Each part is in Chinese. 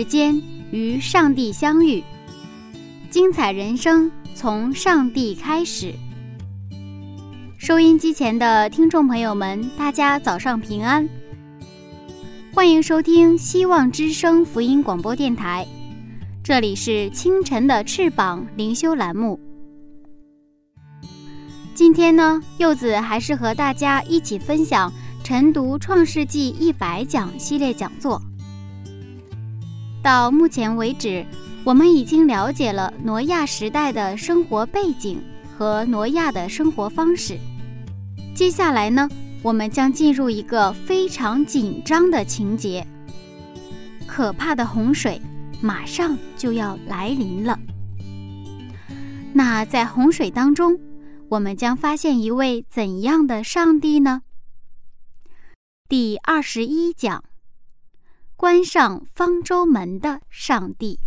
时间与上帝相遇。精彩人生从上帝开始。收音机前的听众朋友们，大家早上平安，欢迎收听希望之声福音广播电台，这里是清晨的翅膀灵修栏目。今天呢，柚子还是和大家一起分享晨读创世纪一百讲系列讲座。到目前为止。我们已经了解了挪亚时代的生活背景和挪亚的生活方式。接下来呢，我们将进入一个非常紧张的情节：可怕的洪水马上就要来临了。那在洪水当中，我们将发现一位怎样的上帝呢？第二十一讲：关上方舟门的上帝。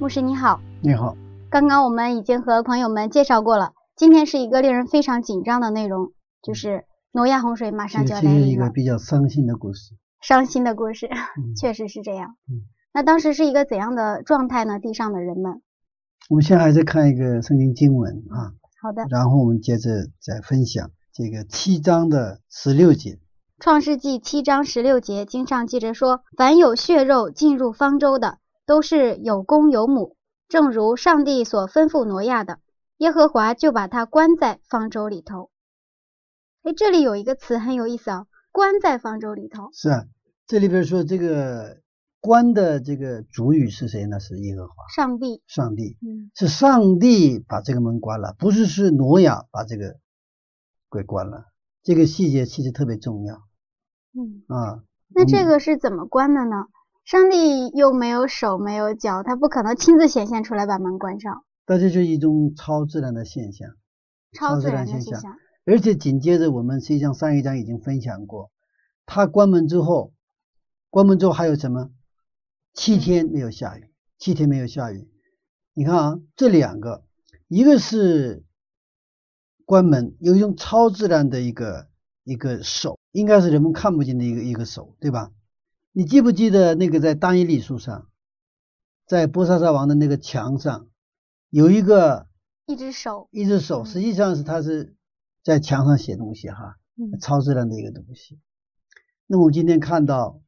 牧师你好，你好。刚刚我们已经和朋友们介绍过了，今天是一个令人非常紧张的内容，就是挪亚洪水马上就要来临了。是一个比较伤心的故事。伤心的故事，确实是这样。嗯，那当时是一个怎样的状态呢？地上的人们。我们现在还在看一个圣经经文啊。好的。然后我们接着再分享这个七章的十六节。创世纪七章十六节经上记着说：“凡有血肉进入方舟的。”都是有公有母，正如上帝所吩咐挪亚的，耶和华就把他关在方舟里头。哎，这里有一个词很有意思啊，关在方舟里头。是啊，这里边说这个关的这个主语是谁呢？是耶和华，上帝，上帝，嗯，是上帝把这个门关了，不是是挪亚把这个给关了。这个细节其实特别重要。嗯啊，那这个是怎么关的呢？上帝又没有手没有脚，他不可能亲自显现出来把门关上。这就是一种超自然的现象，超自然现象。而且紧接着我们实际上上一章已经分享过，他关门之后，关门之后还有什么？七天没有下雨，七天没有下雨。你看啊，这两个，一个是关门，有一种超自然的一个一个手，应该是人们看不见的一个一个手，对吧？你记不记得那个在单一历书上，在波萨萨王的那个墙上，有一个一只手，一只手，实际上是他是在墙上写东西哈，超自然的一个东西。那我们今天看到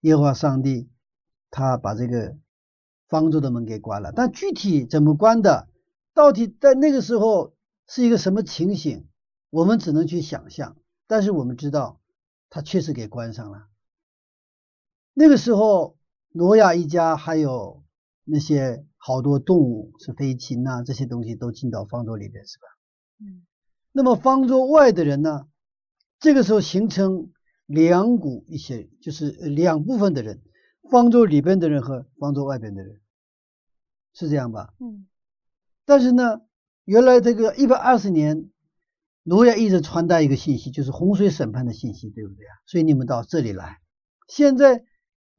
耶和华上帝，他把这个方舟的门给关了，但具体怎么关的，到底在那个时候是一个什么情形，我们只能去想象。但是我们知道，他确实给关上了。那个时候，挪亚一家还有那些好多动物，是飞禽呐，这些东西都进到方舟里边，是吧？嗯。那么方舟外的人呢？这个时候形成两股一些，就是两部分的人，方舟里边的人和方舟外边的人，是这样吧？嗯。但是呢，原来这个一百二十年，挪亚一直传达一个信息，就是洪水审判的信息，对不对啊？所以你们到这里来，现在。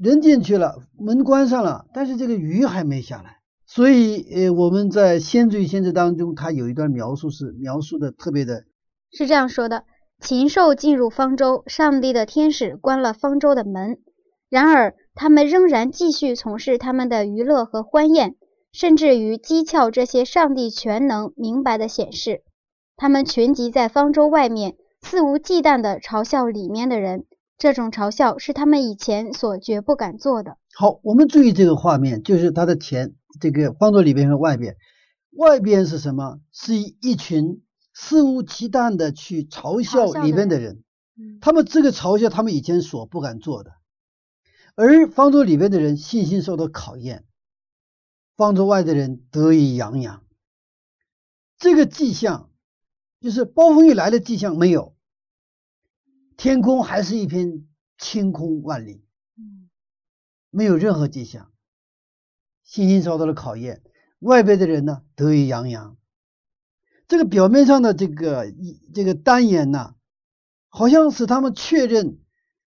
人进去了，门关上了，但是这个鱼还没下来，所以呃，我们在先知与先知当中，他有一段描述是描述的特别的，是这样说的：禽兽进入方舟，上帝的天使关了方舟的门，然而他们仍然继续从事他们的娱乐和欢宴，甚至于讥诮这些上帝全能明白的显示。他们群集在方舟外面，肆无忌惮地嘲笑里面的人。这种嘲笑是他们以前所绝不敢做的。好，我们注意这个画面，就是他的前这个方桌里边和外边，外边是什么？是一群肆无忌惮的去嘲笑里边的人。他们这个嘲笑，他们以前所不敢做的。而方舟里边的人信心受到考验，方舟外的人得意洋洋。这个迹象就是暴风雨来的迹象没有，天空还是一片晴空万里，没有任何迹象。信心受到了考验，外边的人呢得意洋洋。这个表面上的这个这个单言呢，好像使他们确认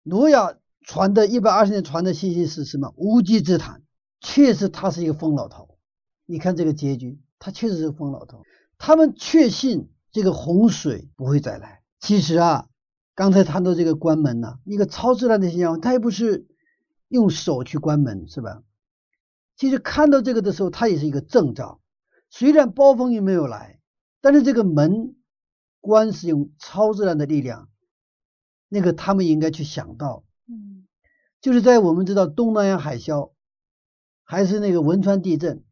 挪亚。传的一百二十年传的信息是什么？无稽之谈，确实他是一个疯老头。你看这个结局，他确实是疯老头。他们确信这个洪水不会再来。其实啊，刚才谈到这个关门呢，一个超自然的现象，它也不是用手去关门，是吧？其实看到这个的时候，它也是一个征兆。虽然暴风雨没有来，但是这个门关是用超自然的力量，那个他们应该去想到。嗯，就是在我们知道东南亚海啸，还是那个汶川地震，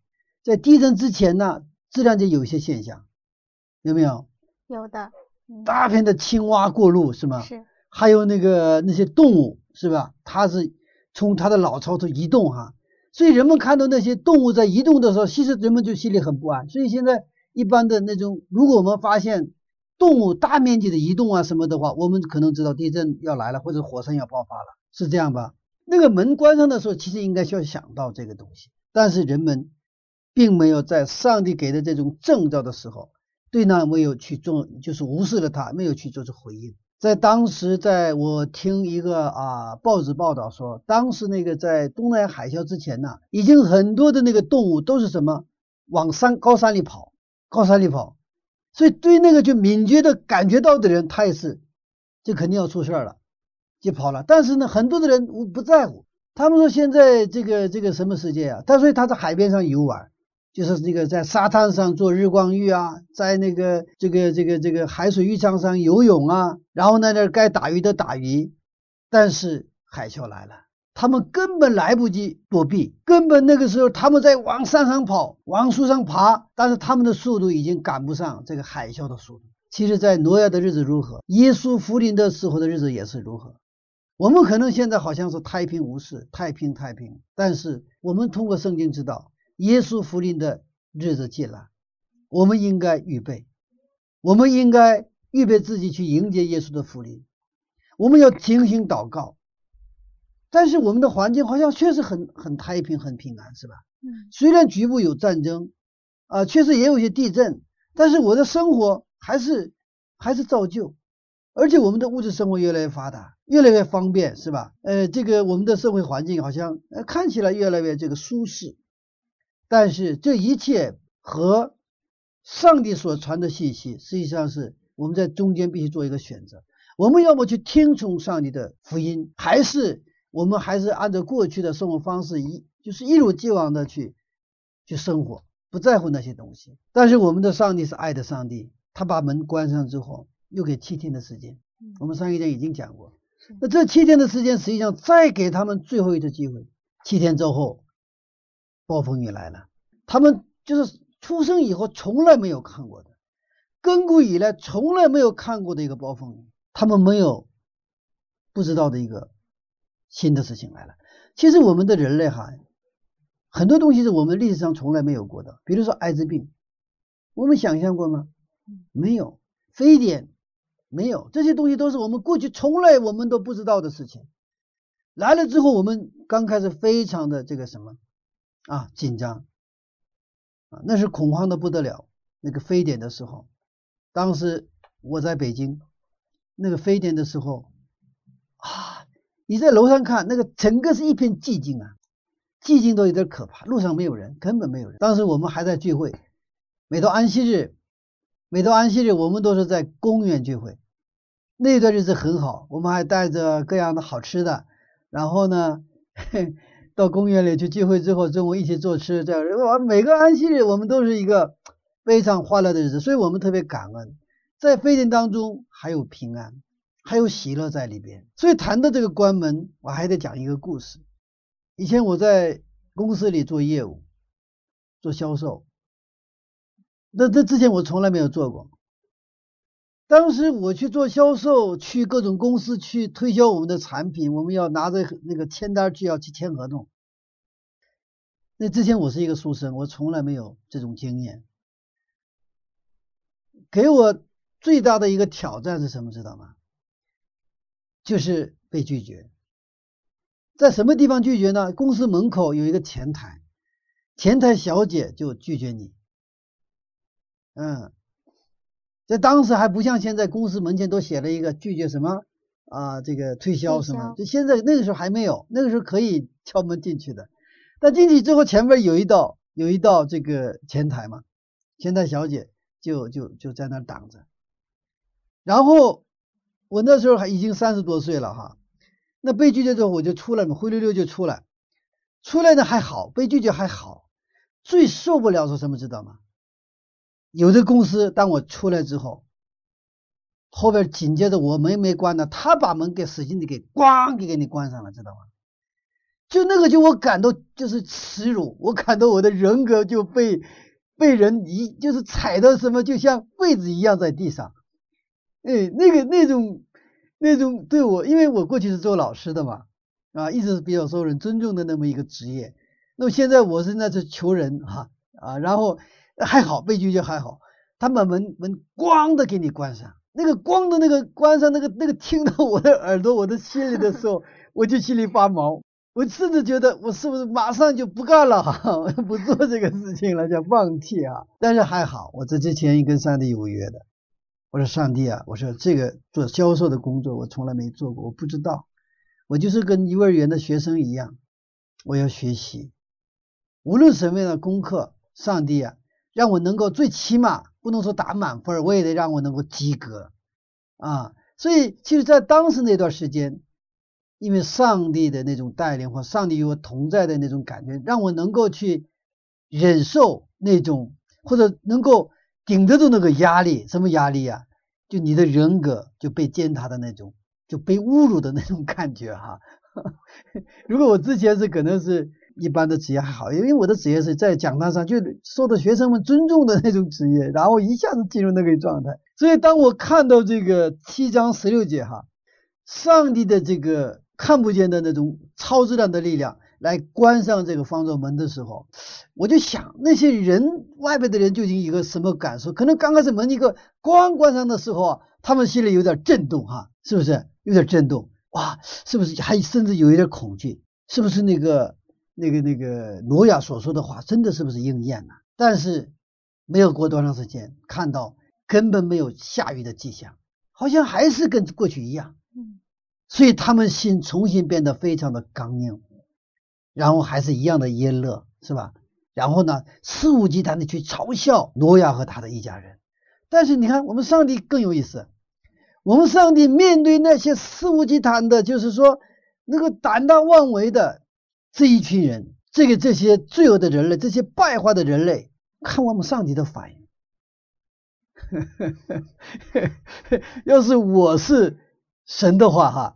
在地震之前呢，自然界有一些现象，有没有？有的，大片的青蛙过路是吗？是。还有那个那些动物是吧？它是从它的老巢头移动哈，所以人们看到那些动物在移动的时候，其实人们就心里很不安。所以现在一般的那种，如果我们发现。动物大面积的移动啊什么的话，我们可能知道地震要来了，或者火山要爆发了，是这样吧？那个门关上的时候，其实应该需要想到这个东西，但是人们并没有在上帝给的这种征兆的时候，对那没有去做，就是无视了他，没有去做出回应。在当时，在我听一个啊报纸报道说，当时那个在东南亚海啸之前呢，已经很多的那个动物都是什么往山高山里跑，高山里跑。所以，对那个就敏捷的感觉到的人，他也是，就肯定要出事儿了，就跑了。但是呢，很多的人不不在乎。他们说现在这个这个什么世界啊？他说他在海边上游玩，就是这个在沙滩上做日光浴啊，在那个这个这个这个海水浴场上游泳啊，然后呢，那该打鱼的打鱼。但是海啸来了。他们根本来不及躲避，根本那个时候他们在往山上跑，往树上爬，但是他们的速度已经赶不上这个海啸的速度。其实，在挪亚的日子如何，耶稣福临的时候的日子也是如何。我们可能现在好像是太平无事，太平太平，但是我们通过圣经知道，耶稣福临的日子近了，我们应该预备，我们应该预备自己去迎接耶稣的福临，我们要停心祷告。但是我们的环境好像确实很很太平很平安，是吧？嗯。虽然局部有战争，啊，确实也有些地震，但是我的生活还是还是照旧，而且我们的物质生活越来越发达，越来越方便，是吧？呃，这个我们的社会环境好像呃看起来越来越这个舒适，但是这一切和上帝所传的信息，实际上是我们在中间必须做一个选择，我们要么去听从上帝的福音，还是？我们还是按照过去的生活方式一就是一如既往的去去生活，不在乎那些东西。但是我们的上帝是爱的上帝，他把门关上之后，又给七天的时间。我们上一天已经讲过，那这七天的时间实际上再给他们最后一次机会。七天之后，暴风雨来了，他们就是出生以后从来没有看过的，亘古以来从来没有看过的一个暴风雨，他们没有不知道的一个。新的事情来了。其实我们的人类哈，很多东西是我们历史上从来没有过的。比如说艾滋病，我们想象过吗？没有。非典没有。这些东西都是我们过去从来我们都不知道的事情。来了之后，我们刚开始非常的这个什么啊紧张啊，那是恐慌的不得了。那个非典的时候，当时我在北京，那个非典的时候啊。你在楼上看，那个整个是一片寂静啊，寂静都有点可怕。路上没有人，根本没有人。当时我们还在聚会，每到安息日，每到安息日，我们都是在公园聚会。那段日子很好，我们还带着各样的好吃的，然后呢，嘿到公园里去聚会之后，中午一起做吃。这样，每个安息日我们都是一个非常欢乐的日子，所以我们特别感恩，在非典当中还有平安。还有喜乐在里边。所以谈到这个关门，我还得讲一个故事。以前我在公司里做业务，做销售，那这之前我从来没有做过。当时我去做销售，去各种公司去推销我们的产品，我们要拿着那个签单去要去签合同。那之前我是一个书生，我从来没有这种经验。给我最大的一个挑战是什么？知道吗？就是被拒绝。在什么地方拒绝呢？公司门口有一个前台，前台小姐就拒绝你。嗯。在当时还不像现在，公司门前都写了一个拒绝什么啊，这个推销什么。就现在那个时候还没有，那个时候可以敲门进去的。但进去之后，前面有一道有一道这个前台嘛，前台小姐就就就在那挡着。然后我那时候还已经三十多岁了哈，那被拒绝之后我就出来嘛，灰溜溜就出来。出来的还好，被拒绝还好，最受不了是什么知道吗？有的公司，当我出来之后，后边紧接着我门没关呢，他把门给使劲的给咣给给你关上了，知道吗？就那个就我感到就是耻辱，我感到我的人格就被被人一就是踩到什么，就像被子一样在地上。哎，那个那种那种对我，因为我过去是做老师的嘛，啊，一直是比较受人尊重的那么一个职业。那么现在我是那是求人哈啊，然后。还好被拒绝还好，他把门门咣的给你关上，那个咣的那个关上那个那个听到我的耳朵我的心里的时候，我就心里发毛，我甚至觉得我是不是马上就不干了哈，不做这个事情了，叫放弃啊。但是还好，我这之前跟上帝有约的，我说上帝啊，我说这个做销售的工作我从来没做过，我不知道，我就是跟幼儿园的学生一样，我要学习，无论什么样的功课，上帝啊。让我能够最起码不能说打满分，我也得让我能够及格啊！所以，其实，在当时那段时间，因为上帝的那种带领或上帝与我同在的那种感觉，让我能够去忍受那种或者能够顶得住那个压力。什么压力呀？就你的人格就被践踏的那种，就被侮辱的那种感觉哈。如果我之前是可能是。一般的职业还好，因为我的职业是在讲台上就受到学生们尊重的那种职业，然后一下子进入那个状态。所以当我看到这个七章十六节哈，上帝的这个看不见的那种超质量的力量来关上这个方舟门的时候，我就想那些人外边的人究竟一个什么感受？可能刚开始门一个关关上的时候啊，他们心里有点震动哈，是不是有点震动？哇，是不是还甚至有一点恐惧？是不是那个？那个那个挪亚所说的话，真的是不是应验了？但是没有过多长时间，看到根本没有下雨的迹象，好像还是跟过去一样。所以他们心重新变得非常的刚硬，然后还是一样的阴乐，是吧？然后呢，肆无忌惮的去嘲笑挪亚和他的一家人。但是你看，我们上帝更有意思，我们上帝面对那些肆无忌惮的，就是说那个胆大妄为的。这一群人，这个这些罪恶的人类，这些败坏的人类，看我们上帝的反应。要是我是神的话，哈，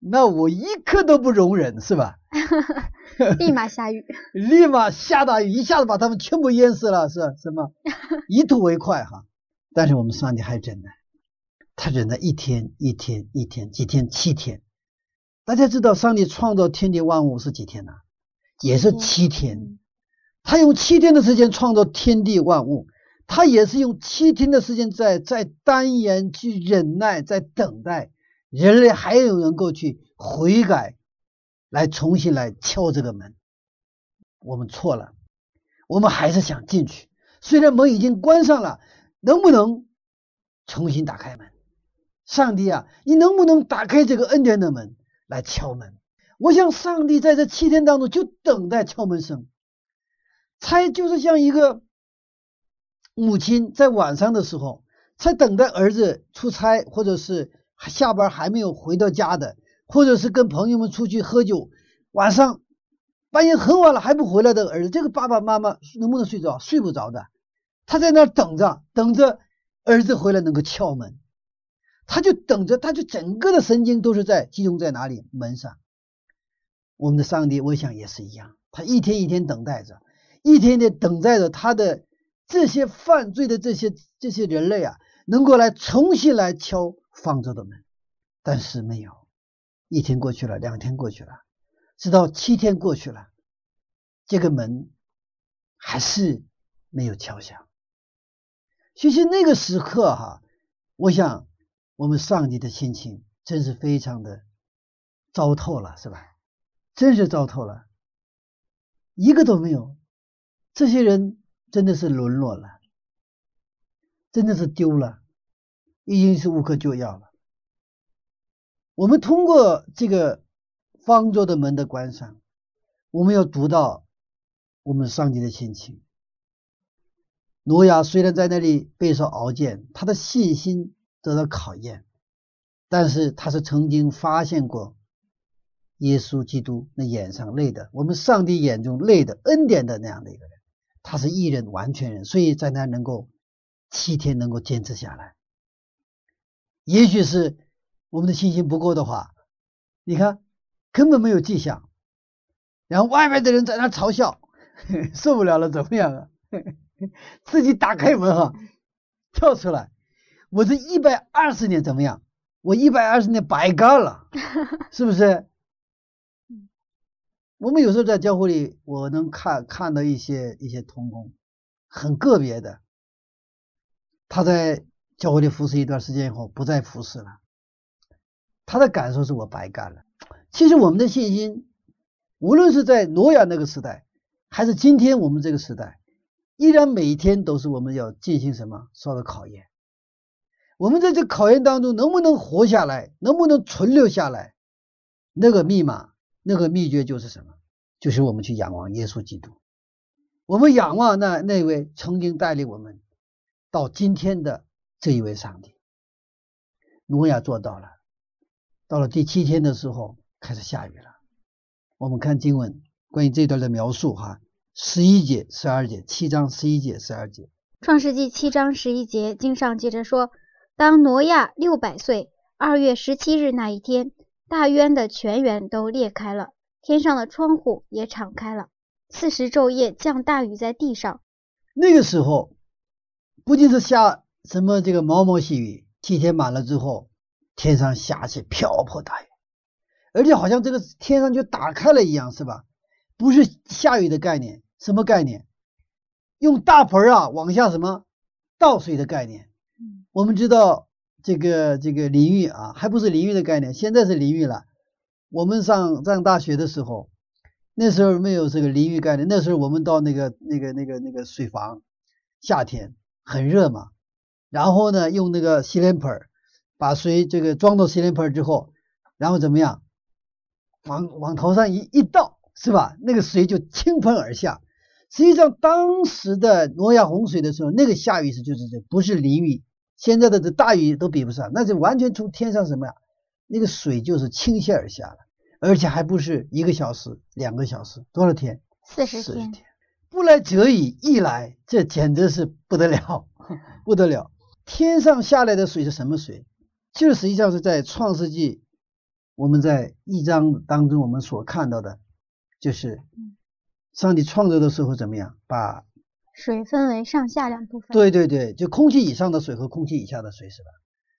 那我一刻都不容忍，是吧？立马下雨，立马下大雨，一下子把他们全部淹死了，是什么？一吐为快，哈。但是我们上帝还忍耐，他忍了一天一天一天几天七天。大家知道，上帝创造天地万物是几天呢？也是七天。他用七天的时间创造天地万物，他也是用七天的时间在在单言去忍耐，在等待人类还有能够去悔改，来重新来敲这个门。我们错了，我们还是想进去，虽然门已经关上了，能不能重新打开门？上帝啊，你能不能打开这个恩典的门？来敲门，我想上帝在这七天当中就等待敲门声，才就是像一个母亲在晚上的时候，才等待儿子出差，或者是下班还没有回到家的，或者是跟朋友们出去喝酒，晚上半夜很晚了还不回来的儿子，这个爸爸妈妈能不能睡着？睡不着的，他在那等着，等着儿子回来能够敲门。他就等着，他就整个的神经都是在集中在哪里门上。我们的上帝，我想也是一样，他一天一天等待着，一天天等待着他的这些犯罪的这些这些人类啊，能够来重新来敲放着的门，但是没有。一天过去了，两天过去了，直到七天过去了，这个门还是没有敲响。其实那个时刻哈，我想我们上帝的心情真是非常的糟透了，是吧？真是糟透了，一个都没有。这些人真的是沦落了，真的是丢了，已经是无可救药了。我们通过这个方舟的门的关上，我们要读到我们上帝的心情。挪亚虽然在那里备受熬煎，他的信心得到考验，但是他是曾经发现过耶稣基督那眼上泪的，我们上帝眼中泪的恩典的那样的一个人，他是一人完全人，所以在那能够七天能够坚持下来。也许是我们的信心不够的话，你看根本没有迹象，然后外面的人在那嘲笑，受不了了，怎么样啊？自己打开门哈，跳出来，我这一百二十年怎么样？我一百二十年白干了，是不是？我们有时候在教会里，我能看看到一些一些童工，很个别的，他在教会里服侍一段时间以后不再服侍了，他的感受是我白干了。其实我们的信心，无论是在挪亚那个时代，还是今天我们这个时代。依然每一天都是我们要进行什么受到考验。我们在这考验当中能不能活下来，能不能存留下来？那个密码，那个秘诀就是什么？就是我们去仰望耶稣基督。我们仰望那那位曾经带领我们到今天的这一位上帝。挪亚做到了。到了第七天的时候，开始下雨了。我们看经文关于这段的描述哈。十一节、十二节，七章十一节、十二节。创世纪七章十一节，经上接着说：当挪亚六百岁，二月十七日那一天，大渊的泉源都裂开了，天上的窗户也敞开了，四十昼夜降大雨在地上。那个时候，不仅是下什么这个毛毛细雨，七天满了之后，天上下起瓢泼大雨，而且好像这个天上就打开了一样，是吧？不是下雨的概念。什么概念？用大盆啊往下什么倒水的概念。我们知道这个这个淋浴啊，还不是淋浴的概念，现在是淋浴了。我们上上大学的时候，那时候没有这个淋浴概念。那时候我们到那个那个那个那个水房，夏天很热嘛，然后呢用那个洗脸盆把水这个装到洗脸盆之后，然后怎么样，往往头上一一倒，是吧？那个水就倾盆而下。实际上，当时的挪亚洪水的时候，那个下雨是就是这，不是淋雨。现在的这大雨都比不上，那就完全从天上什么呀？那个水就是倾泻而下了，而且还不是一个小时、两个小时，多少天？四十天。不来则已，一来这简直是不得了，不得了！天上下来的水是什么水？就实际上是在创世纪，我们在一章当中我们所看到的，就是。上帝创造的时候怎么样？把水分为上下两部分。对对对，就空气以上的水和空气以下的水是吧？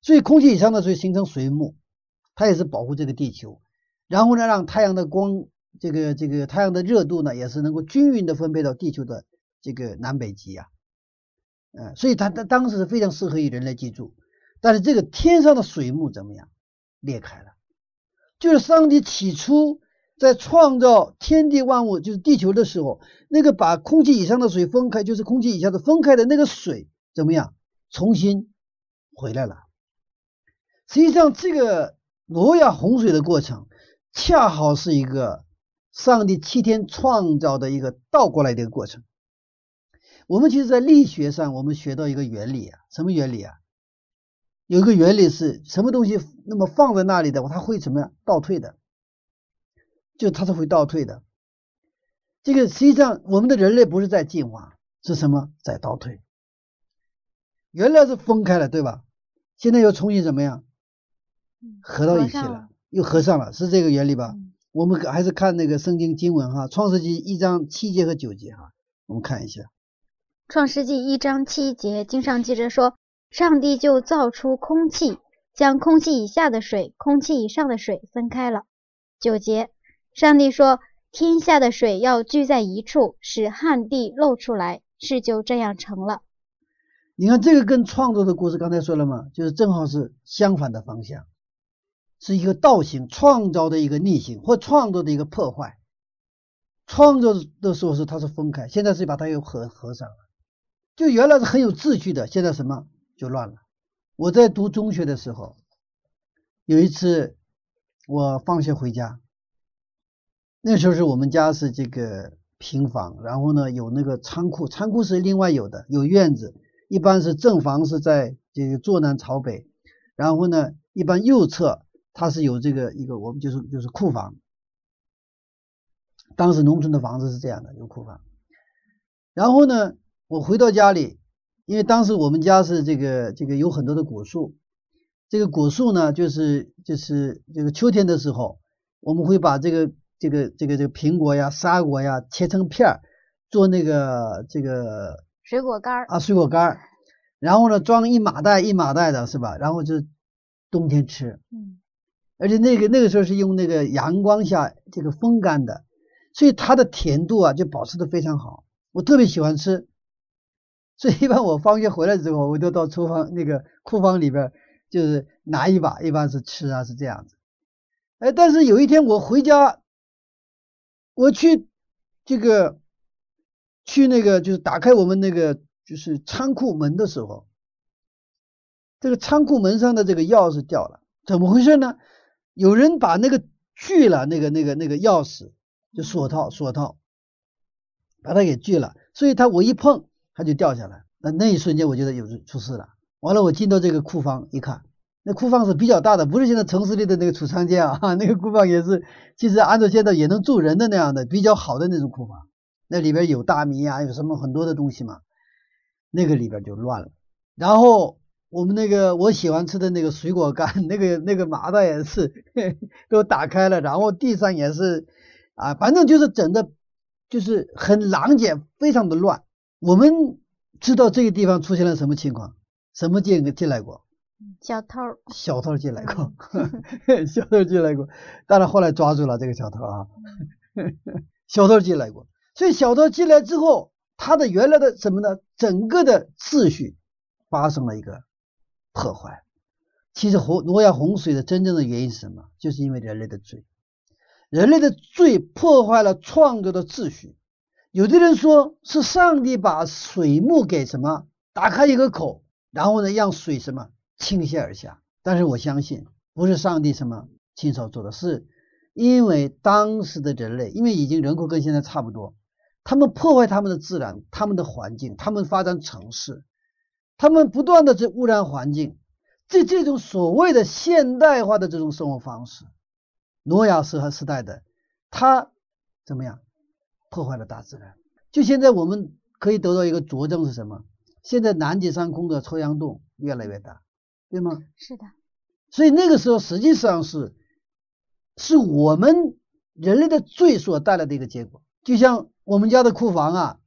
所以空气以上的水形成水幕，它也是保护这个地球。然后呢，让太阳的光，这个这个太阳的热度呢，也是能够均匀的分配到地球的这个南北极啊。嗯，所以它它当时是非常适合于人类居住。但是这个天上的水幕怎么样？裂开了，就是上帝起初。在创造天地万物，就是地球的时候，那个把空气以上的水分开，就是空气以下的分开的那个水怎么样？重新回来了。实际上，这个挪亚洪水的过程，恰好是一个上帝七天创造的一个倒过来的一个过程。我们其实，在力学上，我们学到一个原理啊，什么原理啊？有一个原理是什么东西？那么放在那里的话，它会怎么样？倒退的。就它是会倒退的，这个实际上我们的人类不是在进化，是什么在倒退？原来是分开了，对吧？现在又重新怎么样合到一起了，又合上了，是这个原理吧？我们还是看那个圣经经文哈，《创世纪》一章七节和九节哈，我们看一下，《创世纪》一章七节，经上记着说，上帝就造出空气，将空气以下的水、空气以上的水分开了。九节，上帝说。天下的水要聚在一处，使旱地露出来，事就这样成了。你看这个跟创造的故事刚才说了嘛，就是正好是相反的方向，是一个倒行，创造的一个逆行，或创造的一个破坏。创造的时候是它是分开，现在是把它又合合上了。就原来是很有秩序的，现在什么就乱了。我在读中学的时候，有一次我放学回家。那时候是我们家是这个平房，然后呢有那个仓库，仓库是另外有的，有院子，一般是正房是在这个坐南朝北，然后呢一般右侧它是有这个一个我们就是就是库房，当时农村的房子是这样的，有库房。然后呢我回到家里，因为当时我们家是这个这个有很多的果树，这个果树呢就是就是这个秋天的时候，我们会把这个。这个这个这个苹果呀、沙果呀，切成片儿，做那个这个水果干儿啊，水果干儿，然后呢装一麻袋一麻袋的，是吧？然后就冬天吃，嗯，而且那个那个时候是用那个阳光下这个风干的，所以它的甜度啊就保持的非常好，我特别喜欢吃，所以一般我放学回来之后，我就到厨房那个库房里边，就是拿一把，一般是吃啊，是这样子。哎，但是有一天我回家。我去这个去那个就是打开我们那个就是仓库门的时候，这个仓库门上的这个钥匙掉了，怎么回事呢？有人把那个锯了，那个那个那个钥匙就锁套锁套，把它给锯了，所以它我一碰它就掉下来，那那一瞬间我觉得有出事了。完了，我进到这个库房一看。那库房是比较大的，不是现在城市里的那个储藏间啊，那个库房也是，其实按照现在也能住人的那样的比较好的那种库房，那里边有大米啊，有什么很多的东西嘛，那个里边就乱了。然后我们那个我喜欢吃的那个水果干，那个那个麻袋也是 都打开了，然后地上也是啊，反正就是整的，就是很狼藉，非常的乱。我们知道这个地方出现了什么情况，什么进进来过？小偷，小偷进来过，小偷进来过，当然后来抓住了这个小偷啊，小偷进来过，所以小偷进来之后，他的原来的什么呢？整个的秩序发生了一个破坏。其实洪挪亚洪水的真正的原因是什么？就是因为人类的罪，人类的罪破坏了创造的秩序。有的人说是上帝把水幕给什么打开一个口，然后呢让水什么？倾泻而下，但是我相信不是上帝什么亲手做的，是因为当时的人类，因为已经人口跟现在差不多，他们破坏他们的自然、他们的环境，他们发展城市，他们不断的在污染环境，这这种所谓的现代化的这种生活方式，诺亚时和时代的他怎么样破坏了大自然？就现在我们可以得到一个佐证是什么？现在南极上空的臭氧洞越来越大。对吗？是的，所以那个时候实际上是是我们人类的罪所带来的一个结果。就像我们家的库房啊，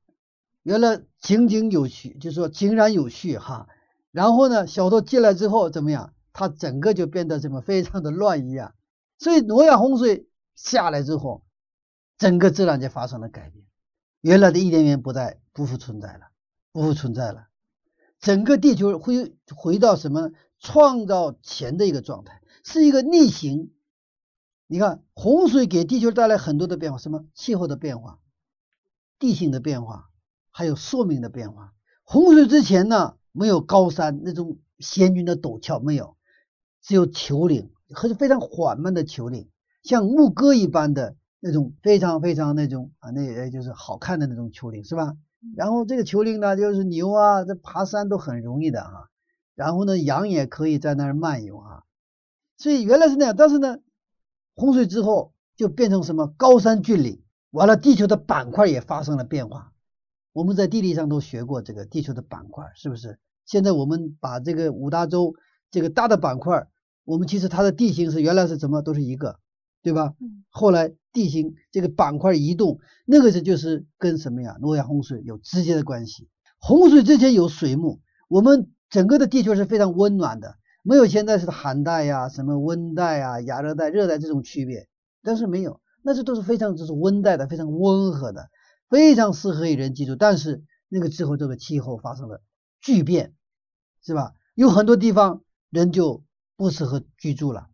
原来井井有序，就说井然有序哈。然后呢，小偷进来之后怎么样？它整个就变得怎么非常的乱一样。所以挪亚洪水下来之后，整个自然界发生了改变，原来的伊甸园不再不复存在了，不复存在了，整个地球会回到什么？创造前的一个状态是一个逆行。你看，洪水给地球带来很多的变化，什么气候的变化、地形的变化，还有寿命的变化。洪水之前呢，没有高山那种险峻的陡峭，没有，只有丘陵，和非常缓慢的丘陵，像牧歌一般的那种非常非常那种啊，那也就是好看的那种丘陵，是吧？然后这个丘陵呢，就是牛啊，这爬山都很容易的啊。然后呢，羊也可以在那儿漫游啊，所以原来是那样。但是呢，洪水之后就变成什么高山峻岭，完了地球的板块也发生了变化。我们在地理上都学过这个地球的板块，是不是？现在我们把这个五大洲这个大的板块我们其实它的地形是原来是怎么都是一个，对吧？嗯后来地形这个板块移动，那个是就是跟什么呀？诺亚洪水有直接的关系。洪水之前有水幕，我们整个的地球是非常温暖的，没有现在是寒带呀、什么温带啊、亚热带、热带这种区别，但是没有，那这都是非常就是温带的，非常温和的，非常适合于人居住。但是那个之后，这个气候发生了巨变，是吧？有很多地方人就不适合居住了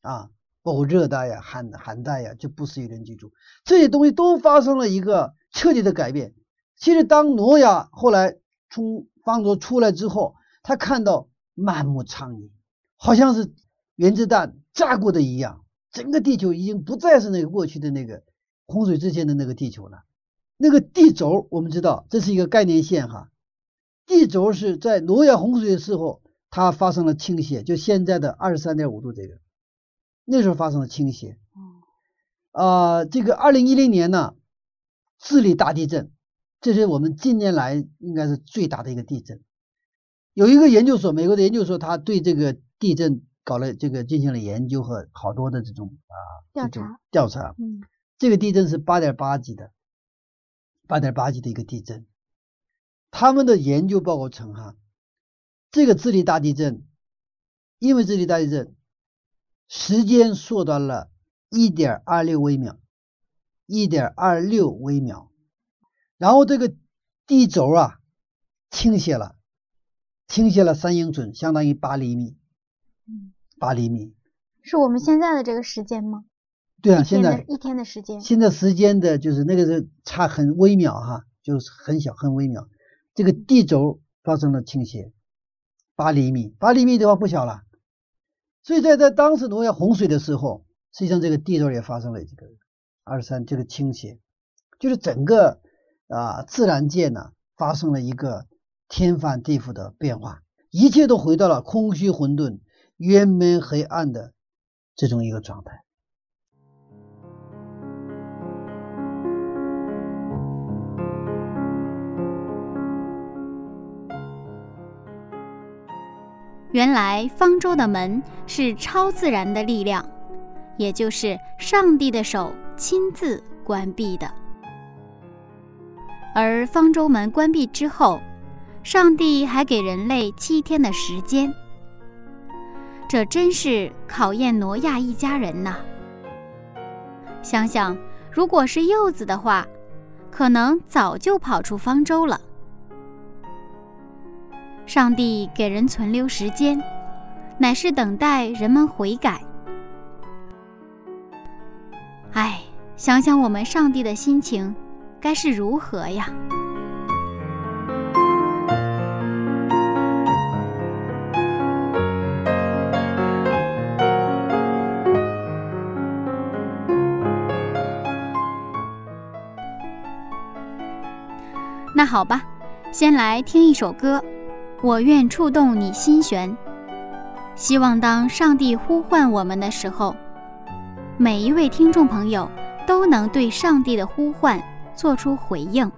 啊，包括热带呀、寒寒带呀，就不适宜人居住。这些东西都发生了一个彻底的改变。其实，当挪亚后来从方舟出来之后，他看到满目苍夷，好像是原子弹炸过的一样，整个地球已经不再是那个过去的那个洪水之前的那个地球了。那个地轴，我们知道这是一个概念线哈。地轴是在挪亚洪水的时候，它发生了倾斜，就现在的二十三点五度这个，那时候发生了倾斜。啊、这个二零一零年呢，智利大地震，这是我们近年来应该是最大的一个地震。有一个研究所，美国的研究所，他对这个地震搞了这个进行了研究和好多的这种啊调查调查。嗯这个地震是八点八级的，八点八级的一个地震。他们的研究报告称，哈，这个智利大地震，因为智利大地震，时间缩短了一点二六微秒，一点二六微秒，然后这个地轴啊倾斜了，倾斜了三英寸，相当于八厘米，嗯，八厘米。是我们现在的这个时间吗？对啊，现在一天的时间。现在时间的就是那个是差很微秒哈，就是很小很微秒。这个地轴发生了倾斜，八厘米，八厘米的话不小了。所以在在当时挪亚洪水的时候，实际上这个地段也发生了这个二三这个倾斜，就是整个啊自然界呢发生了一个天翻地覆的变化，一切都回到了空虚混沌、渊门黑暗的这种一个状态。原来方舟的门是超自然的力量，也就是上帝的手亲自关闭的。而方舟门关闭之后，上帝还给人类七天的时间，这真是考验挪亚一家人呐。想想，如果是柚子的话，可能早就跑出方舟了。上帝给人存留时间，乃是等待人们悔改。唉，想想我们上帝的心情，该是如何呀？那好吧，先来听一首歌。我愿触动你心弦，希望当上帝呼唤我们的时候，每一位听众朋友都能对上帝的呼唤做出回应。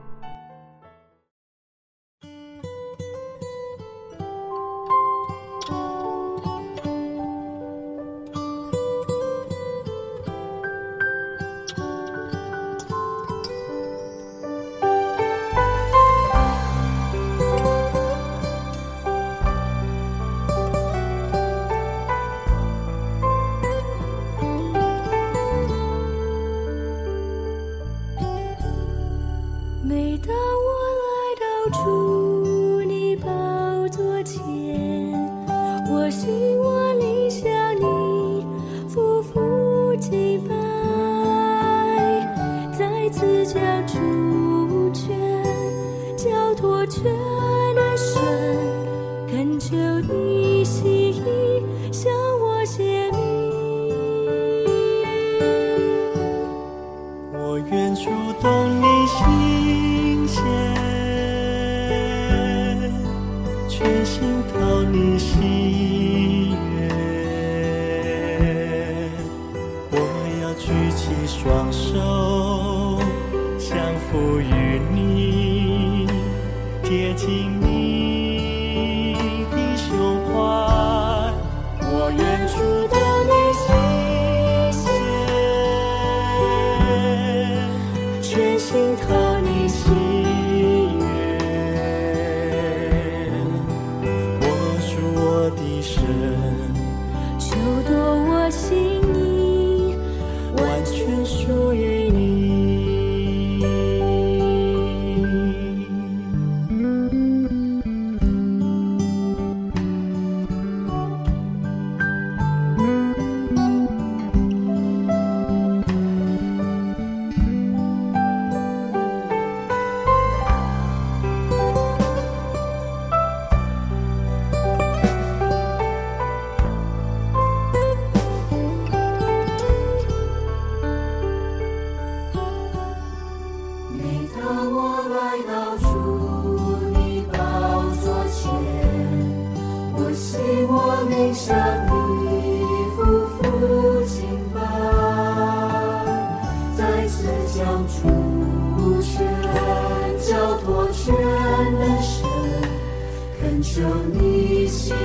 求你。心意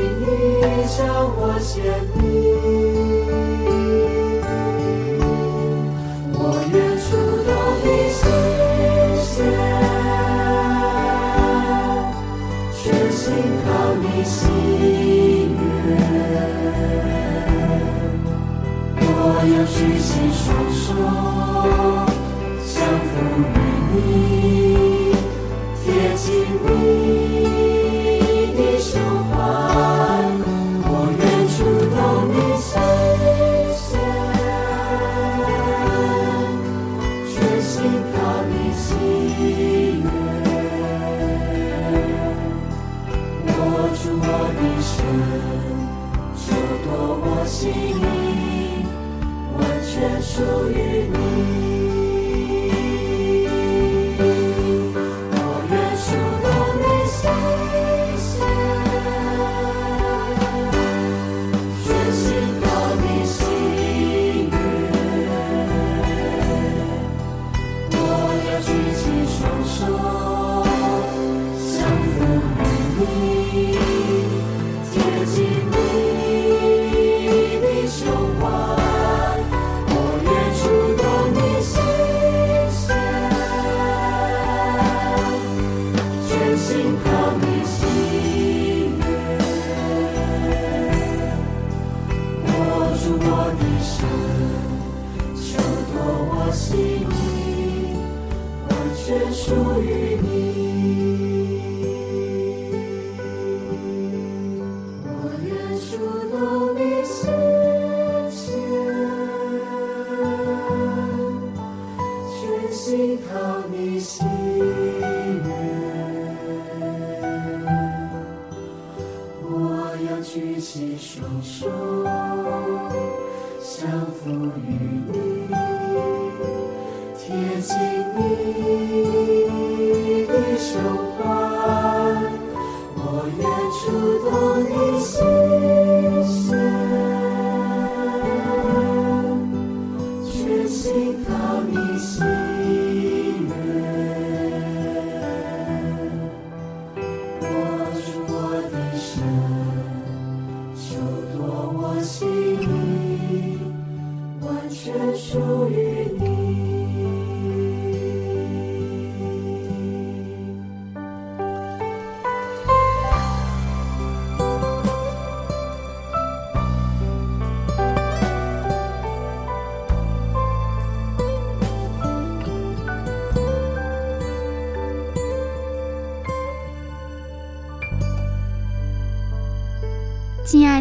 向我显明，我愿触动你心弦，全心靠你心愿，我要举起双手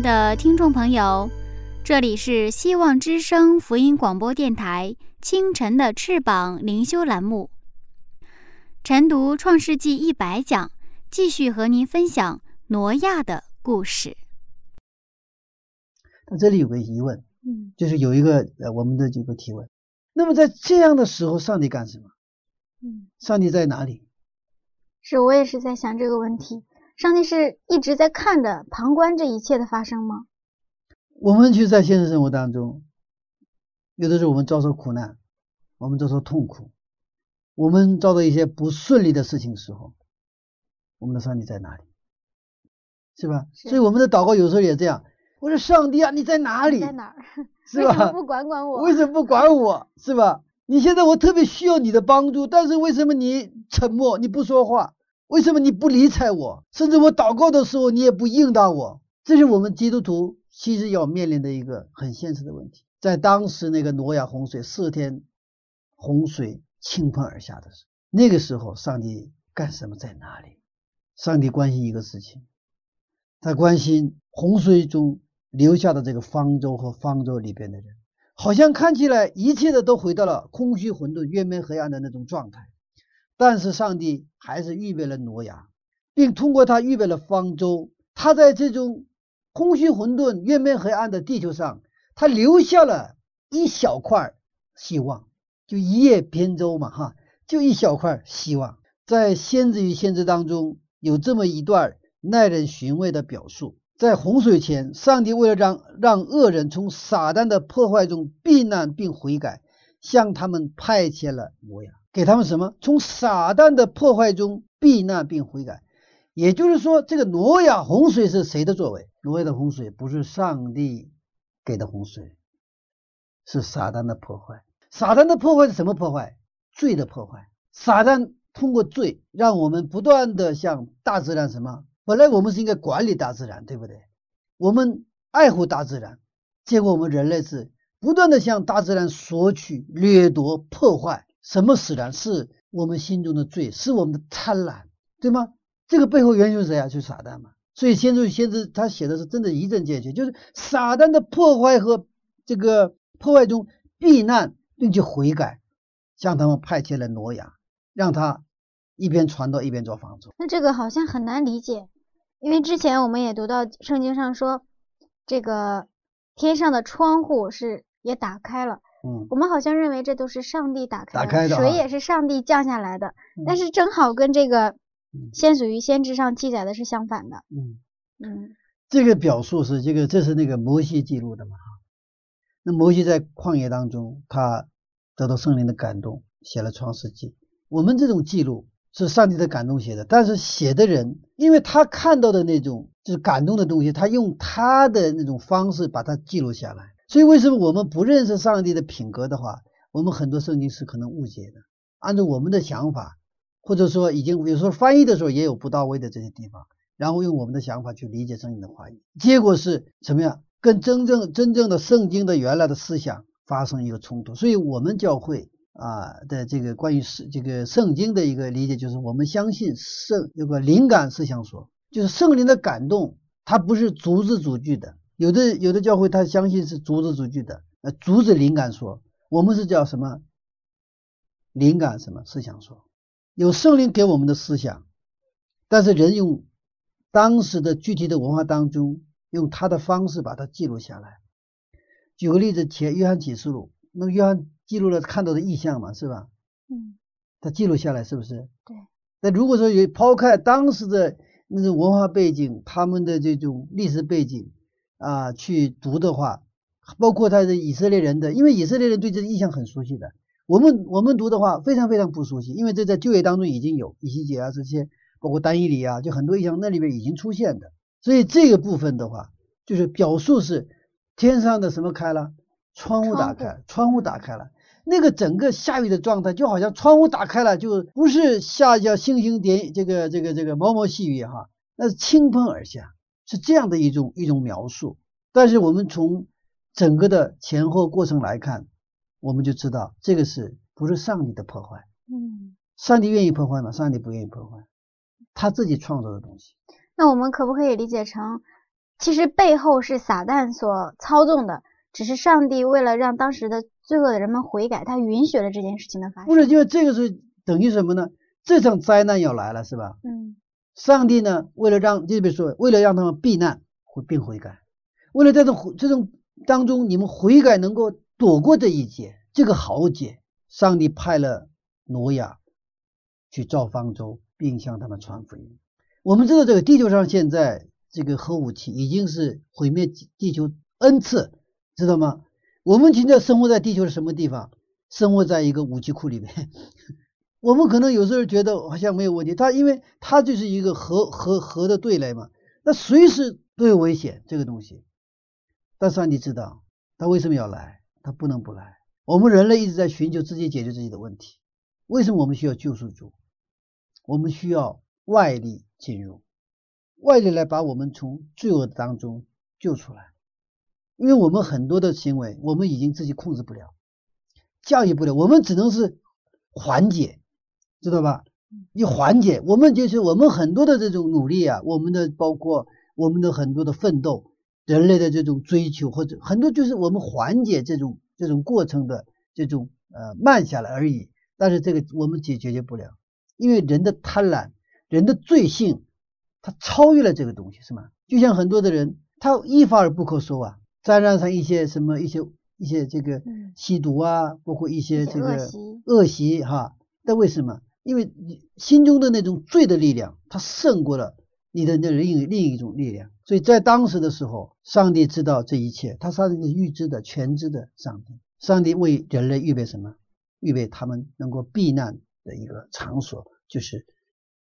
的听众朋友，这里是希望之声福音广播电台清晨的翅膀灵修栏目，晨读创世纪一百讲，继续和您分享挪亚的故事。那这里有个疑问，嗯，就是有一个呃我们的这个提问，那么在这样的时候，上帝干什么？嗯，上帝在哪里？是我也是在想这个问题。上帝是一直在看着、旁观这一切的发生吗？我们其实，在现实生活当中，有的时候我们遭受苦难，我们遭受痛苦，我们遭到一些不顺利的事情时候，我们的上帝在哪里？是吧？所以我们的祷告有时候也这样。我说：“上帝啊，你在哪里？在哪儿？是吧？为什么不管管我？为什么不管我？是吧？你现在我特别需要你的帮助，但是为什么你沉默？你不说话？”为什么你不理睬我？甚至我祷告的时候，你也不应答我。这是我们基督徒其实要面临的一个很现实的问题。在当时那个挪亚洪水四天洪水倾盆而下的时候，那个时候上帝干什么？在哪里？上帝关心一个事情，他关心洪水中留下的这个方舟和方舟里边的人。好像看起来一切的都回到了空虚混沌、渊面黑暗的那种状态。但是上帝还是预备了挪亚，并通过他预备了方舟。他在这种空虚混沌、月面黑暗的地球上，他留下了一小块希望，就一叶扁舟嘛，哈，就一小块希望。在先知与先知当中，有这么一段耐人寻味的表述：在洪水前，上帝为了让让恶人从撒旦的破坏中避难并悔改，向他们派遣了挪亚。给他们什么？从撒旦的破坏中避难并悔改，也就是说，这个挪亚洪水是谁的作为？挪亚的洪水不是上帝给的洪水，是撒旦的破坏。撒旦的破坏是什么破坏？罪的破坏。撒旦通过罪，让我们不断的向大自然什么？本来我们是应该管理大自然，对不对？我们爱护大自然，结果我们人类是不断的向大自然索取、掠夺、破坏。什么使然？是我们心中的罪，是我们的贪婪，对吗？这个背后原因是谁啊？就是撒旦嘛。所以先知先知他写的是真的一针见血，就是撒旦的破坏和这个破坏中避难，并且悔改，向他们派遣了挪亚，让他一边传道一边做房子。那这个好像很难理解，因为之前我们也读到圣经上说，这个天上的窗户是也打开了。嗯，我们好像认为这都是上帝打开打开的啊水也是上帝降下来的，嗯但是正好跟这个嗯先祖与先知上记载的是相反的。嗯。嗯这个表述是这个，这是那个摩西记录的嘛哈。那摩西在旷野当中，他得到圣灵的感动，写了创世纪。我们这种记录是上帝的感动写的，但是写的人，因为他看到的那种就是感动的东西，他用他的那种方式把它记录下来。所以为什么我们不认识上帝的品格的话，我们很多圣经是可能误解的，按照我们的想法，或者说已经有时候翻译的时候也有不到位的这些地方。然后用我们的想法去理解圣经的话语，结果是什么样？跟真正真正的圣经的原来的思想发生一个冲突。所以，我们教会啊的这个关于是这个圣经的一个理解，就是我们相信圣有个灵感思想说，就是圣灵的感动，它不是逐字逐句的。有的有的教会他相信是逐字逐句的，呃，逐字灵感说，我们是叫什么？灵感什么思想说？有圣灵给我们的思想，但是人用。当时的具体的文化当中，用他的方式把它记录下来。举个例子，前约翰启示录，那么约翰记录了看到的意象嘛，是吧？嗯，他记录下来是不是？对。那如果说有抛开当时的那种文化背景，他们的这种历史背景啊去读的话，包括他的以色列人的，因为以色列人对这个意象很熟悉的，我们我们读的话非常非常不熟悉，因为这在旧约当中已经有以西结啊这些。包括单一里啊，就很多意象那里边已经出现的，所以这个部分的话，就是表述是天上的什么开了，窗户打开，窗户打开了，那个整个下雨的状态就好像窗户打开了，就不是下叫星星点这个这个这个毛毛细雨哈，那是倾盆而下，是这样的一种一种描述。但是我们从整个的前后过程来看，我们就知道这个是不是上帝的破坏？嗯，上帝愿意破坏吗？上帝不愿意破坏。他自己创造的东西，那我们可不可以理解成，其实背后是撒旦所操纵的，只是上帝为了让当时的罪恶的人们悔改，他允许了这件事情的发生。不是，因为这个是等于什么呢？这场灾难要来了，是吧？嗯，上帝呢，为了让，就比如说，为了让他们避难并悔改，为了在这种这种当中，你们悔改能够躲过这一劫，这个豪劫，上帝派了挪亚去造方舟。并向他们传福音。我们知道，这个地球上现在这个核武器已经是毁灭地球 n 次，知道吗？我们现在生活在地球的什么地方？生活在一个武器库里面。我们可能有时候觉得好像没有问题，它因为它就是一个核核核的对垒嘛，那随时都有危险这个东西。但上帝知道，他为什么要来？他不能不来。我们人类一直在寻求自己解决自己的问题。为什么我们需要救赎主？我们需要外力进入，外力来把我们从罪恶当中救出来，因为我们很多的行为，我们已经自己控制不了，教育不了，我们只能是缓解，知道吧？你缓解，我们就是我们很多的这种努力啊，我们的包括我们的很多的奋斗，人类的这种追求，或者很多就是我们缓解这种这种过程的这种呃慢下来而已，但是这个我们解解决不了。因为人的贪婪，人的罪性，他超越了这个东西，是吗？就像很多的人，他一发而不可收啊，沾染上一些什么一些一些这个吸毒啊，包括一些这个恶习哈。但为什么？因为你心中的那种罪的力量，它胜过了你的那另另一种力量。所以在当时的时候，上帝知道这一切，他上帝是预知的、全知的上帝。上帝为人类预备什么？预备他们能够避难。的一个场所就是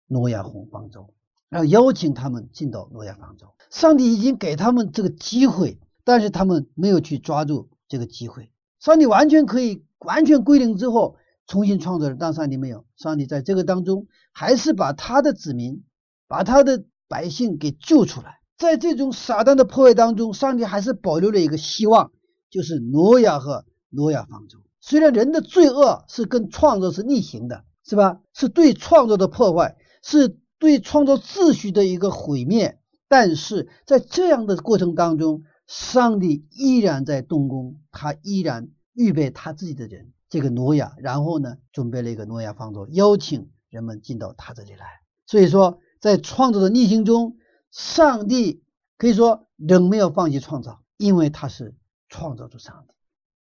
诺亚洪方舟，然后邀请他们进到诺亚方舟。上帝已经给他们这个机会，但是他们没有去抓住这个机会。上帝完全可以完全归零之后重新创造人，但上帝没有。上帝在这个当中还是把他的子民、把他的百姓给救出来。在这种撒旦的破坏当中，上帝还是保留了一个希望，就是挪亚和挪亚方舟。虽然人的罪恶是跟创造是逆行的，是吧？是对创造的破坏，是对创造秩序的一个毁灭。但是在这样的过程当中，上帝依然在动工，他依然预备他自己的人，这个挪亚，然后呢，准备了一个挪亚方舟，邀请人们进到他这里来。所以说，在创造的逆行中。上帝可以说仍没有放弃创造，因为他是创造主上帝，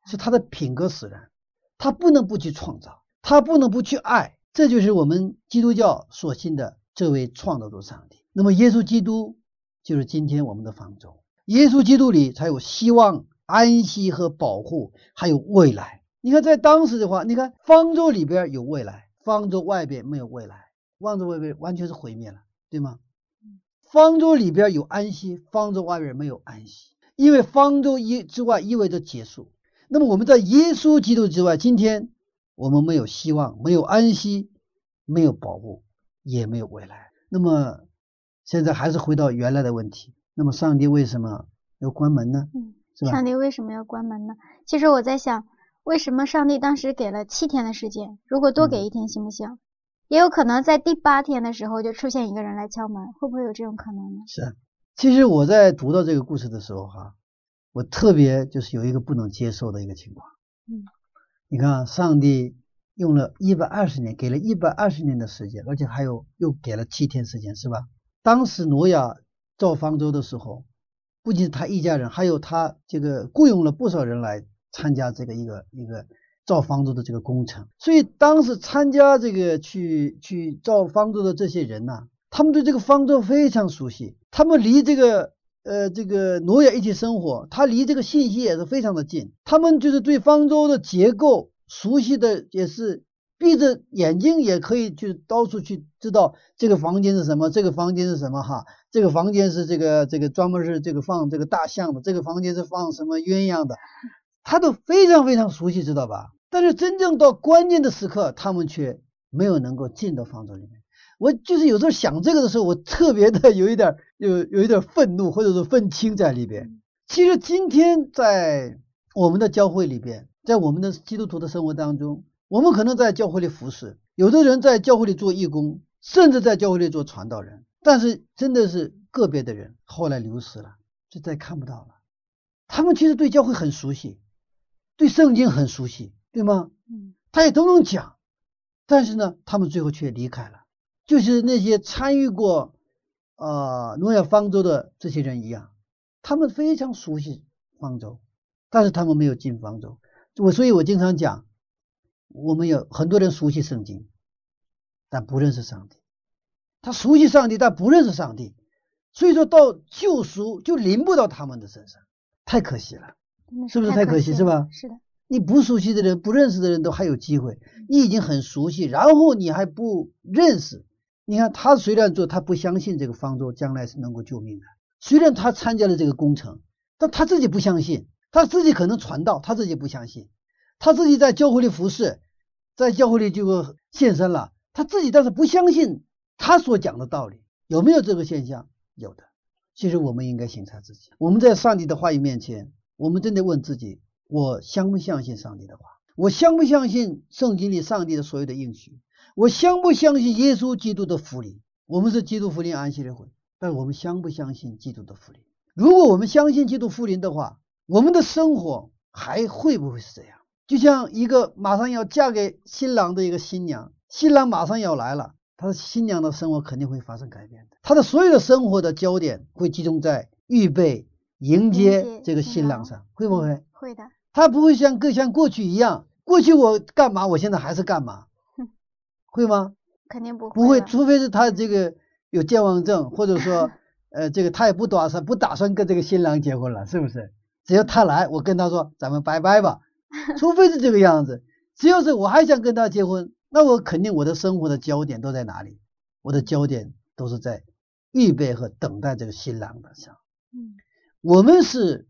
是他的品格使然，他不能不去创造，他不能不去爱，这就是我们基督教所信的这位创造主上帝。那么耶稣基督就是今天我们的方舟，耶稣基督里才有希望、安息和保护，还有未来。你看在当时的话，你看方舟里边有未来，方舟外边没有未来，方舟外边完全是毁灭了，对吗？方舟里边有安息，方舟外边没有安息，因为方舟一之外意味着结束。那么我们在耶稣基督之外，今天我们没有希望，没有安息，没有保护，也没有未来。那么现在还是回到原来的问题，那么上帝为什么要关门呢？嗯，是吧？上帝为什么要关门呢？其实我在想，为什么上帝当时给了七天的时间？如果多给一天行不行？也有可能在第八天的时候就出现一个人来敲门，会不会有这种可能呢？是，其实我在读到这个故事的时候，哈，我特别就是有一个不能接受的一个情况。嗯，你看，上帝用了一百二十年，给了一百二十年的时间，而且还有又给了七天时间，是吧？当时挪亚造方舟的时候，不仅他一家人，还有他这个雇佣了不少人来参加这个一个一个。造方舟的这个工程，所以当时参加这个去去造方舟的这些人呐，他们对这个方舟非常熟悉，他们离这个呃这个挪亚一起生活，他离这个信息也是非常的近，他们就是对方舟的结构熟悉的也是闭着眼睛也可以去到处去知道这个房间是什么，这个房间是什么哈，这个房间是这个这个专门是这个放这个大象的，这个房间是放什么鸳鸯的。他都非常非常熟悉，知道吧？但是真正到关键的时刻，他们却没有能够进到方舟里面。我就是有时候想这个的时候，我特别的有一点有有一点愤怒，或者是愤青在里边。其实今天在我们的教会里边，在我们的基督徒的生活当中，我们可能在教会里服侍，有的人在教会里做义工，甚至在教会里做传道人。但是真的是个别的人后来流失了，就再看不到了。他们其实对教会很熟悉。对圣经很熟悉，对吗？嗯，他也都能讲，但是呢，他们最后却离开了，就是那些参与过呃诺亚方舟的这些人一样，他们非常熟悉方舟，但是他们没有进方舟。我所以，我经常讲，我们有很多人熟悉圣经，但不认识上帝。他熟悉上帝，但不认识上帝，所以说到救赎就临不到他们的身上，太可惜了。是不是太可惜是吧？是的，你不熟悉的人、不认识的人都还有机会，你已经很熟悉，然后你还不认识。你看他虽然做，他不相信这个方舟将来是能够救命的，虽然他参加了这个工程，但他自己不相信，他自己可能传道，他自己不相信，他自己在教会里服侍，在教会里就献身了，他自己但是不相信他所讲的道理，有没有这个现象？有的。其实我们应该审查自己，我们在上帝的话语面前。我们真的问自己：我相不相信上帝的话？我相不相信圣经里上帝的所有的应许？我相不相信耶稣基督的福临？我们是基督福临安息的会，但我们相不相信基督的福临？如果我们相信基督福临的话，我们的生活还会不会是这样？就像一个马上要嫁给新郎的一个新娘，新郎马上要来了，他的新娘的生活肯定会发生改变的，他的所有的生活的焦点会集中在预备。迎接这个新郎上会不会？会的。他不会像跟像过去一样，过去我干嘛，我现在还是干嘛，会吗？肯定不会。不会，除非是他这个有健忘症，或者说 呃，这个他也不打算不打算跟这个新郎结婚了，是不是？只要他来，我跟他说咱们拜拜吧。除非是这个样子，只要是我还想跟他结婚，那我肯定我的生活的焦点都在哪里？我的焦点都是在预备和等待这个新郎的上。嗯我们是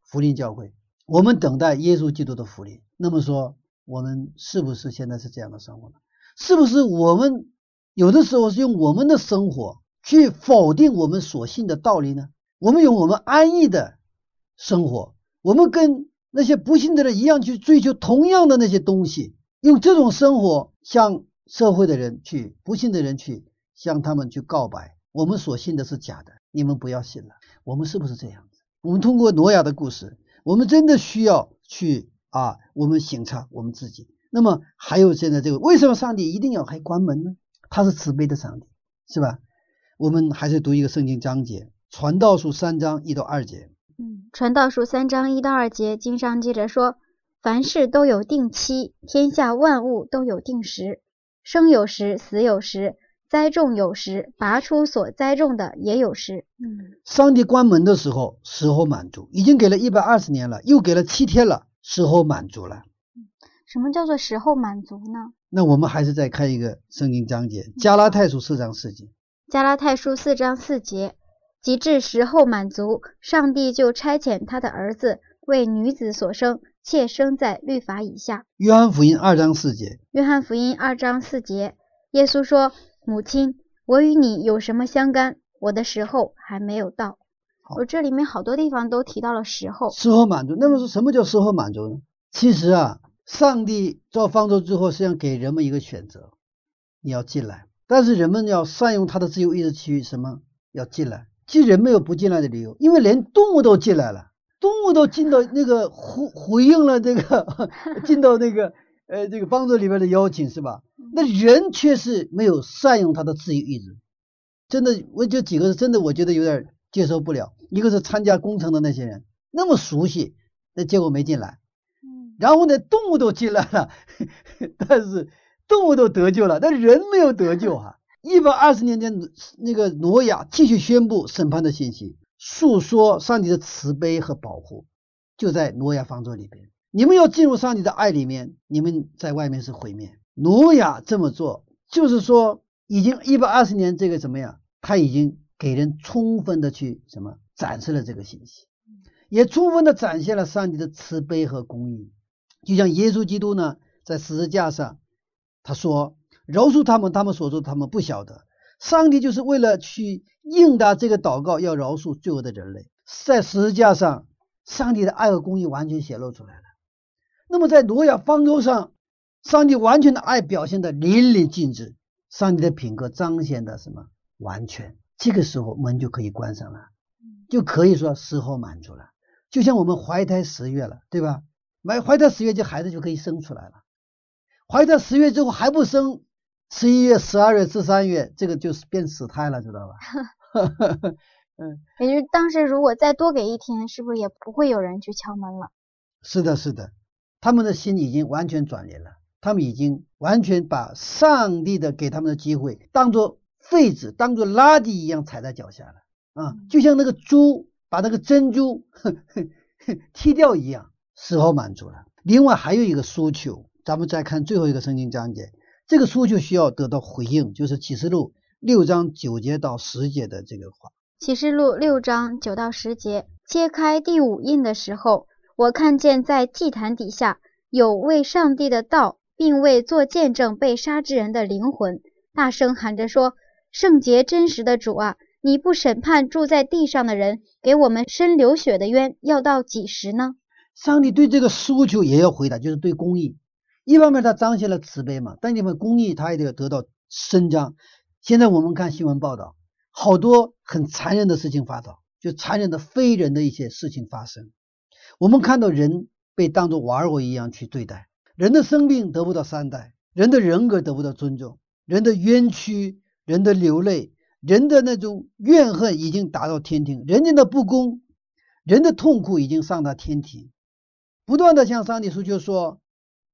福音教会，我们等待耶稣基督的福音。那么说，我们是不是现在是这样的生活呢？是不是我们有的时候是用我们的生活去否定我们所信的道理呢？我们用我们安逸的生活，我们跟那些不信的人一样去追求同样的那些东西，用这种生活向社会的人去不信的人去向他们去告白，我们所信的是假的，你们不要信了。我们是不是这样？我们通过挪亚的故事，我们真的需要去啊，我们省察我们自己。那么还有现在这个，为什么上帝一定要还关门呢？他是慈悲的上帝，是吧？我们还是读一个圣经章节，《传道书》三章一到二节。嗯，传道书三章一到二节，经上记着说：凡事都有定期，天下万物都有定时，生有时，死有时，栽种有时，拔出所栽种的也有时。嗯上帝关门的时候，时候满足，已经给了一百二十年了，又给了七天了，时候满足了。什么叫做时候满足呢？那我们还是再看一个圣经章节，《加拉太书》四章四节。加拉太书四章四节，及至时候满足，上帝就差遣他的儿子为女子所生，妾生在律法以下。约翰福音二章四节，约翰福音二章四节，耶稣说：“母亲，我与你有什么相干？我的时候还没有到。”我这里面好多地方都提到了时候。时候满足。那么说什么叫时候满足呢？其实啊，上帝造方舟之后，实际上给人们一个选择，你要进来，但是人们要善用他的自由意志去什么？要进来。其实人没有不进来的理由，因为连动物都进来了，动物都进到那个回回应了这个 进到那个呃这个方舟里边的邀请，是吧？那人却是没有善用他的自由意志。真的，我就几个字，真的我觉得有点接受不了。一个是参加工程的那些人，那么熟悉，那结果没进来。嗯然后呢，动物都进来了，但是动物都得救了，但人没有得救啊。一百二十年前，那个挪亚继续宣布审判的信息，诉说上帝的慈悲和保护，就在挪亚方舟里边。你们要进入上帝的爱里面，你们在外面是毁灭。挪亚这么做，就是说已经一百二十年，这个怎么样？他已经给人充分的去什么展示了这个信息，也充分的展现了上帝的慈悲和公义。就像耶稣基督呢，在十字架上，他说：“饶恕他们，他们所做他们不晓得。”上帝就是为了去应答这个祷告，要饶恕罪恶的人类，在十字架上，上帝的爱和公义完全显露出来了。那么在挪亚方舟上，上帝完全的爱表现的淋漓尽致，上帝的品格彰显的什么完全？这个时候门就可以关上了，就可以说时候满足了。就像我们怀胎十月了，对吧？怀怀胎十月，这孩子就可以生出来了。怀胎十月之后还不生，十一月、十二月、十三月，这个就是变死胎了，知道吧？嗯，也就是当时如果再多给一天，是不是也不会有人去敲门了？是的，是的，他们的心已经完全转移了，他们已经完全把上帝的给他们的机会当做废纸、当做垃圾一样踩在脚下了啊，就像那个猪把那个珍珠 踢掉一样，时候满足了。另外还有一个诉求，咱们再看最后一个圣经章节，这个诉求需要得到回应，就是启示录六章九节到十节的这个话。启示录六章九到十节，揭开第五印的时候，我看见在祭坛底下有为上帝的道，并为做见证被杀之人的灵魂，大声喊着说：“圣洁真实的主啊，你不审判住在地上的人，给我们伸流血的冤，要到几时呢？”上帝对这个诉求也要回答，就是对公义。一方面他彰显了慈悲嘛，但你们公义他也得得到伸张。现在我们看新闻报道，好多很残忍的事情发生，就残忍的非人的一些事情发生。我们看到人被当作玩偶一样去对待，人的生命得不到善待，人的人格得不到尊重，人的冤屈、人的流泪、人的那种怨恨已经达到天庭，人间的不公、人的痛苦已经上达天庭。不断的向上帝诉求说：“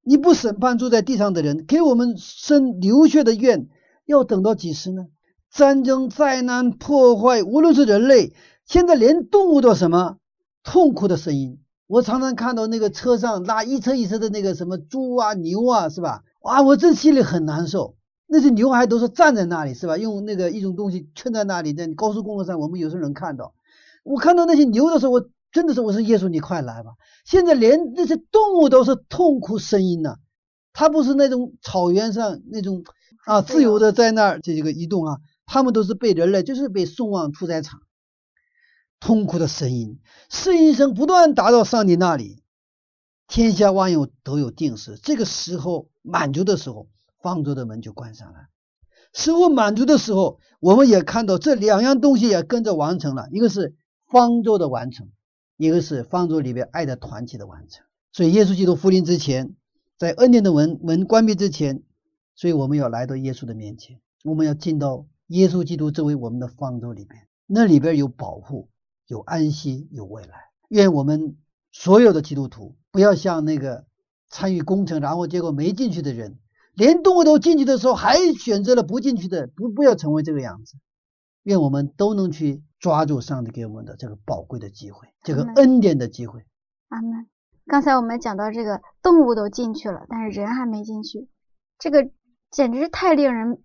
你不审判住在地上的人，给我们生流血的怨，要等到几时呢？战争、灾难、破坏，无论是人类，现在连动物都什么痛苦的声音。我常常看到那个车上拉一车一车的那个什么猪啊、牛啊，是吧？哇，我这心里很难受。那些牛还都是站在那里，是吧？用那个一种东西圈在那里，在高速公路上，我们有时候能看到。我看到那些牛的时候，我真的是我说耶稣，你快来吧！现在连那些动物都是痛苦声音呐，它不是那种草原上那种啊自由的在那儿这个移动啊，他们都是被人类就是被送往屠宰场，痛苦的声音，声音声不断达到上帝那里，天下万有都有定时，这个时候满足的时候，方舟的门就关上了。食物满足的时候，我们也看到这两样东西也跟着完成了，一个是。方舟的完成，一个是方舟里边爱的团体的完成。所以耶稣基督复临之前，在恩典的门门关闭之前，所以我们要来到耶稣的面前，我们要进到耶稣基督作为我们的方舟里边，那里边有保护，有安息，有未来。愿我们所有的基督徒不要像那个参与工程然后结果没进去的人，连动物都进去的时候还选择了不进去的，不不要成为这个样子。愿我们都能去。抓住上帝给我们的这个宝贵的机会，这个恩典的机会。阿门。刚才我们讲到这个动物都进去了，但是人还没进去，这个简直是太令人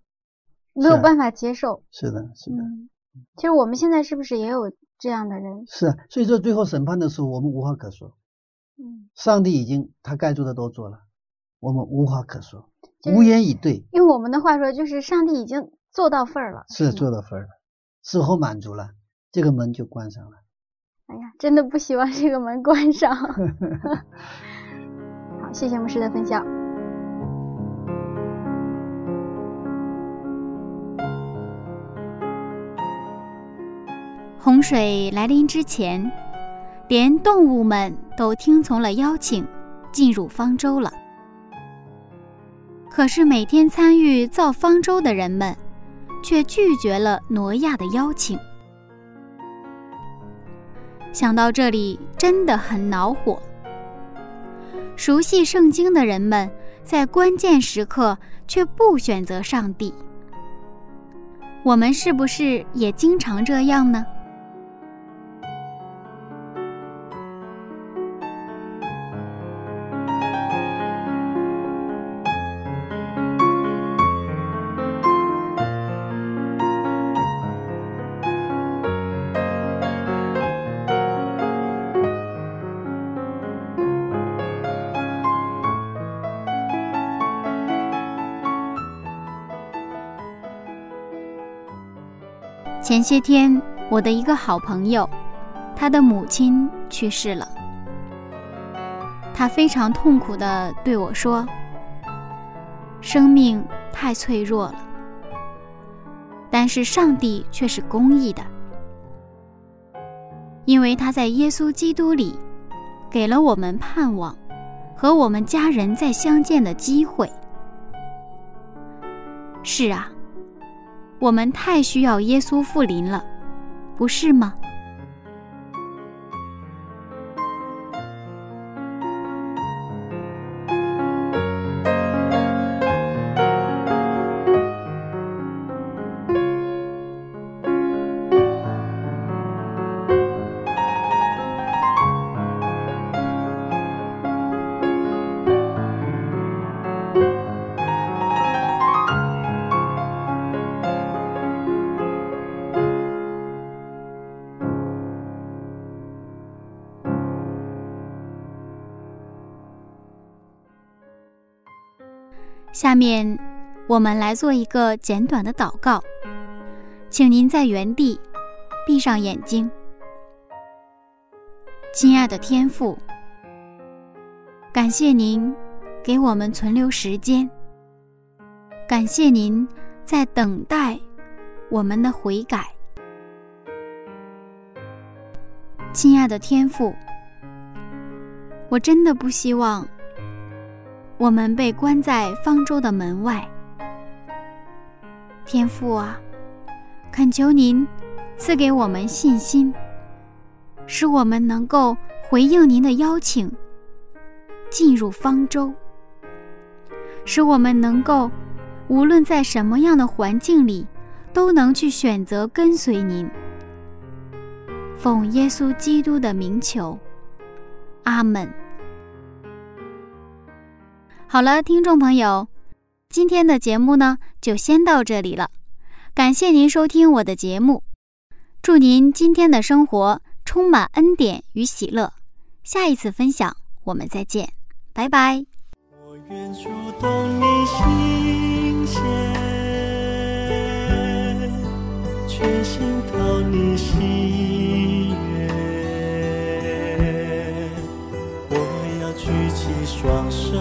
没有办法接受。是的，是的。其实我们现在是不是也有这样的人？是啊，所以说最后审判的时候，我们无话可说。嗯。上帝已经他该做的都做了，我们无话可说，无言以对。用我们的话说，就是上帝已经做到份儿了。是做到份儿了，事后满足了。这个门就关上了。哎呀，真的不希望这个门关上。好，谢谢牧师的分享。洪水来临之前，连动物们都听从了邀请，进入方舟了。可是每天参与造方舟的人们，却拒绝了挪亚的邀请。想到这里，真的很恼火。熟悉圣经的人们，在关键时刻却不选择上帝。我们是不是也经常这样呢？前些天，我的一个好朋友，他的母亲去世了。他非常痛苦地对我说：“生命太脆弱了，但是上帝却是公义的，因为他在耶稣基督里给了我们盼望和我们家人再相见的机会。”是啊。我们太需要耶稣复临了，不是吗？下面，我们来做一个简短的祷告，请您在原地闭上眼睛。亲爱的天父，感谢您给我们存留时间，感谢您在等待我们的悔改。亲爱的天父，我真的不希望。我们被关在方舟的门外，天父啊，恳求您赐给我们信心，使我们能够回应您的邀请，进入方舟，使我们能够无论在什么样的环境里，都能去选择跟随您。奉耶稣基督的名求，阿门。好了，听众朋友，今天的节目呢就。先到这里了。感谢您收听我的节目，祝您今天的生活充满恩典与喜乐。下一次分享我们再见，拜拜。我愿触动你心弦，全心讨你喜悦。我要举起双手，